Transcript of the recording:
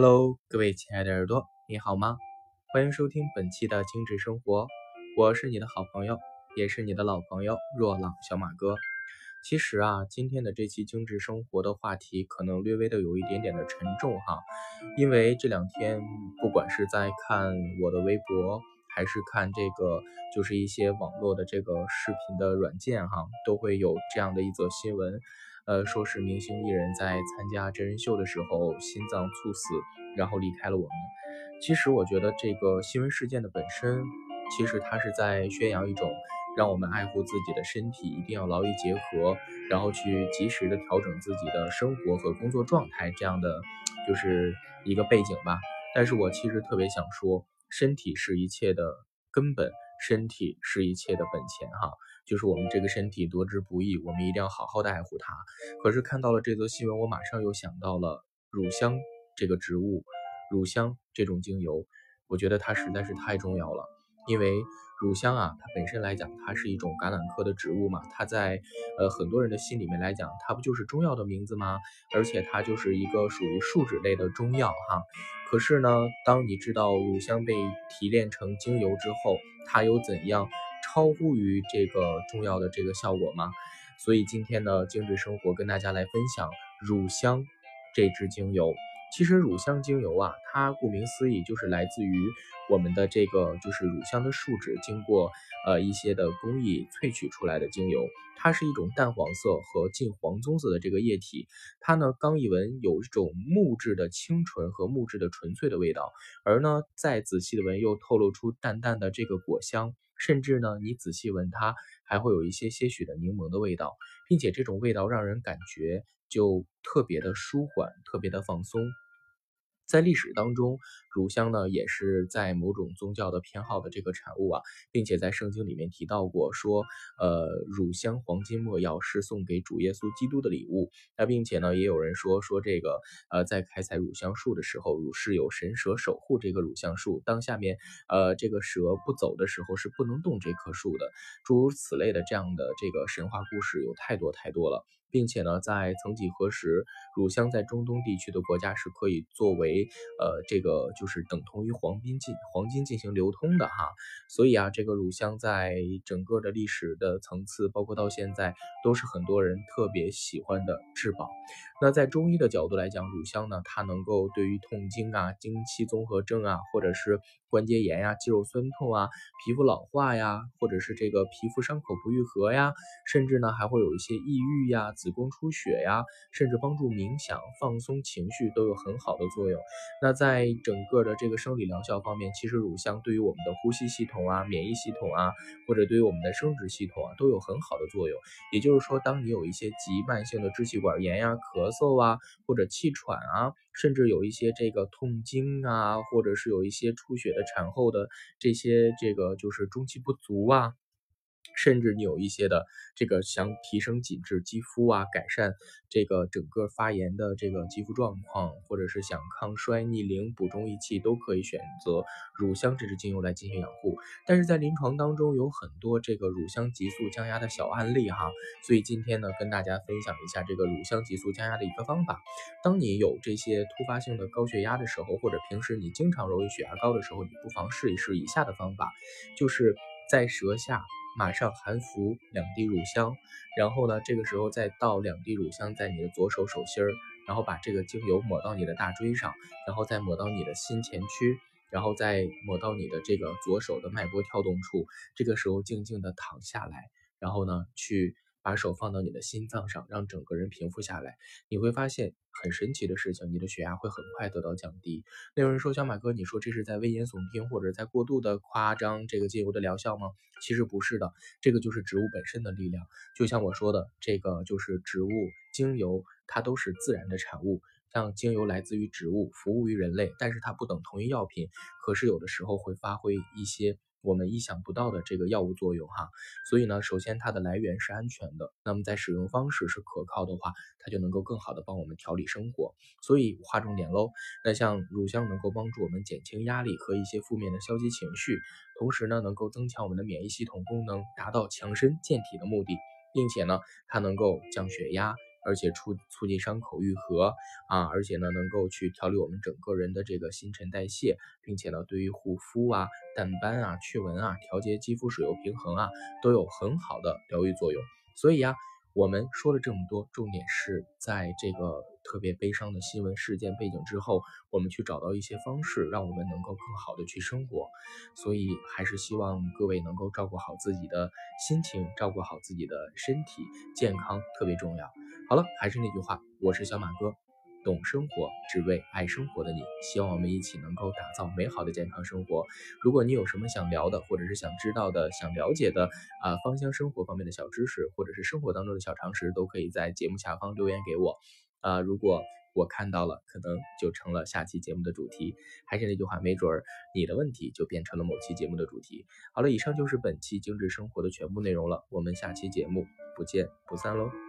Hello，各位亲爱的耳朵，你好吗？欢迎收听本期的精致生活，我是你的好朋友，也是你的老朋友若朗小马哥。其实啊，今天的这期精致生活的话题可能略微的有一点点的沉重哈，因为这两天不管是在看我的微博，还是看这个就是一些网络的这个视频的软件哈，都会有这样的一则新闻。呃，说是明星艺人，在参加真人秀的时候心脏猝死，然后离开了我们。其实我觉得这个新闻事件的本身，其实它是在宣扬一种让我们爱护自己的身体，一定要劳逸结合，然后去及时的调整自己的生活和工作状态这样的，就是一个背景吧。但是我其实特别想说，身体是一切的根本，身体是一切的本钱哈。就是我们这个身体得之不易，我们一定要好好的爱护它。可是看到了这则新闻，我马上又想到了乳香这个植物，乳香这种精油，我觉得它实在是太重要了。因为乳香啊，它本身来讲，它是一种橄榄科的植物嘛，它在呃很多人的心里面来讲，它不就是中药的名字吗？而且它就是一个属于树脂类的中药哈。可是呢，当你知道乳香被提炼成精油之后，它有怎样？超乎于这个重要的这个效果吗？所以今天呢，精致生活跟大家来分享乳香这支精油。其实乳香精油啊，它顾名思义就是来自于我们的这个就是乳香的树脂，经过呃一些的工艺萃取出来的精油。它是一种淡黄色和近黄棕色的这个液体，它呢刚一闻有一种木质的清纯和木质的纯粹的味道，而呢再仔细的闻又透露出淡淡的这个果香。甚至呢，你仔细闻它，还会有一些些许的柠檬的味道，并且这种味道让人感觉就特别的舒缓，特别的放松。在历史当中，乳香呢也是在某种宗教的偏好的这个产物啊，并且在圣经里面提到过，说呃乳香黄金末药是送给主耶稣基督的礼物。那并且呢，也有人说说这个呃在开采乳香树的时候，乳是有神蛇守护这个乳香树，当下面呃这个蛇不走的时候是不能动这棵树的。诸如此类的这样的这个神话故事有太多太多了。并且呢，在曾几何时，乳香在中东地区的国家是可以作为呃这个就是等同于黄金进黄金进行流通的哈。所以啊，这个乳香在整个的历史的层次，包括到现在，都是很多人特别喜欢的至宝。那在中医的角度来讲，乳香呢，它能够对于痛经啊、经期综合症啊，或者是关节炎呀、肌肉酸痛啊、皮肤老化呀，或者是这个皮肤伤口不愈合呀，甚至呢还会有一些抑郁呀。子宫出血呀，甚至帮助冥想、放松情绪都有很好的作用。那在整个的这个生理疗效方面，其实乳香对于我们的呼吸系统啊、免疫系统啊，或者对于我们的生殖系统啊，都有很好的作用。也就是说，当你有一些急慢性的支气管炎呀、咳嗽啊，或者气喘啊，甚至有一些这个痛经啊，或者是有一些出血的产后的这些这个就是中气不足啊。甚至你有一些的这个想提升紧致肌肤啊，改善这个整个发炎的这个肌肤状况，或者是想抗衰逆龄、补中益气，都可以选择乳香这支精油来进行养护。但是在临床当中有很多这个乳香急速降压的小案例哈，所以今天呢跟大家分享一下这个乳香急速降压的一个方法。当你有这些突发性的高血压的时候，或者平时你经常容易血压高的时候，你不妨试一试以下的方法，就是在舌下。马上含服两滴乳香，然后呢，这个时候再倒两滴乳香在你的左手手心儿，然后把这个精油抹到你的大椎上，然后再抹到你的心前区，然后再抹到你的这个左手的脉搏跳动处。这个时候静静的躺下来，然后呢，去。把手放到你的心脏上，让整个人平复下来，你会发现很神奇的事情，你的血压会很快得到降低。那有人说，小马哥，你说这是在危言耸听，或者在过度的夸张这个精油的疗效吗？其实不是的，这个就是植物本身的力量。就像我说的，这个就是植物精油，它都是自然的产物。像精油来自于植物，服务于人类，但是它不等同于药品，可是有的时候会发挥一些。我们意想不到的这个药物作用哈，所以呢，首先它的来源是安全的，那么在使用方式是可靠的话，它就能够更好的帮我们调理生活。所以划重点喽，那像乳香能够帮助我们减轻压力和一些负面的消极情绪，同时呢，能够增强我们的免疫系统功能，达到强身健体的目的，并且呢，它能够降血压。而且促促进伤口愈合啊，而且呢能够去调理我们整个人的这个新陈代谢，并且呢对于护肤啊、淡斑啊、去纹啊、调节肌肤水油平衡啊都有很好的疗愈作用。所以呀。我们说了这么多，重点是在这个特别悲伤的新闻事件背景之后，我们去找到一些方式，让我们能够更好的去生活。所以还是希望各位能够照顾好自己的心情，照顾好自己的身体健康特别重要。好了，还是那句话，我是小马哥。懂生活，只为爱生活的你，希望我们一起能够打造美好的健康生活。如果你有什么想聊的，或者是想知道的、想了解的啊，芳香生活方面的小知识，或者是生活当中的小常识，都可以在节目下方留言给我啊。如果我看到了，可能就成了下期节目的主题。还是那句话，没准儿你的问题就变成了某期节目的主题。好了，以上就是本期精致生活的全部内容了，我们下期节目不见不散喽。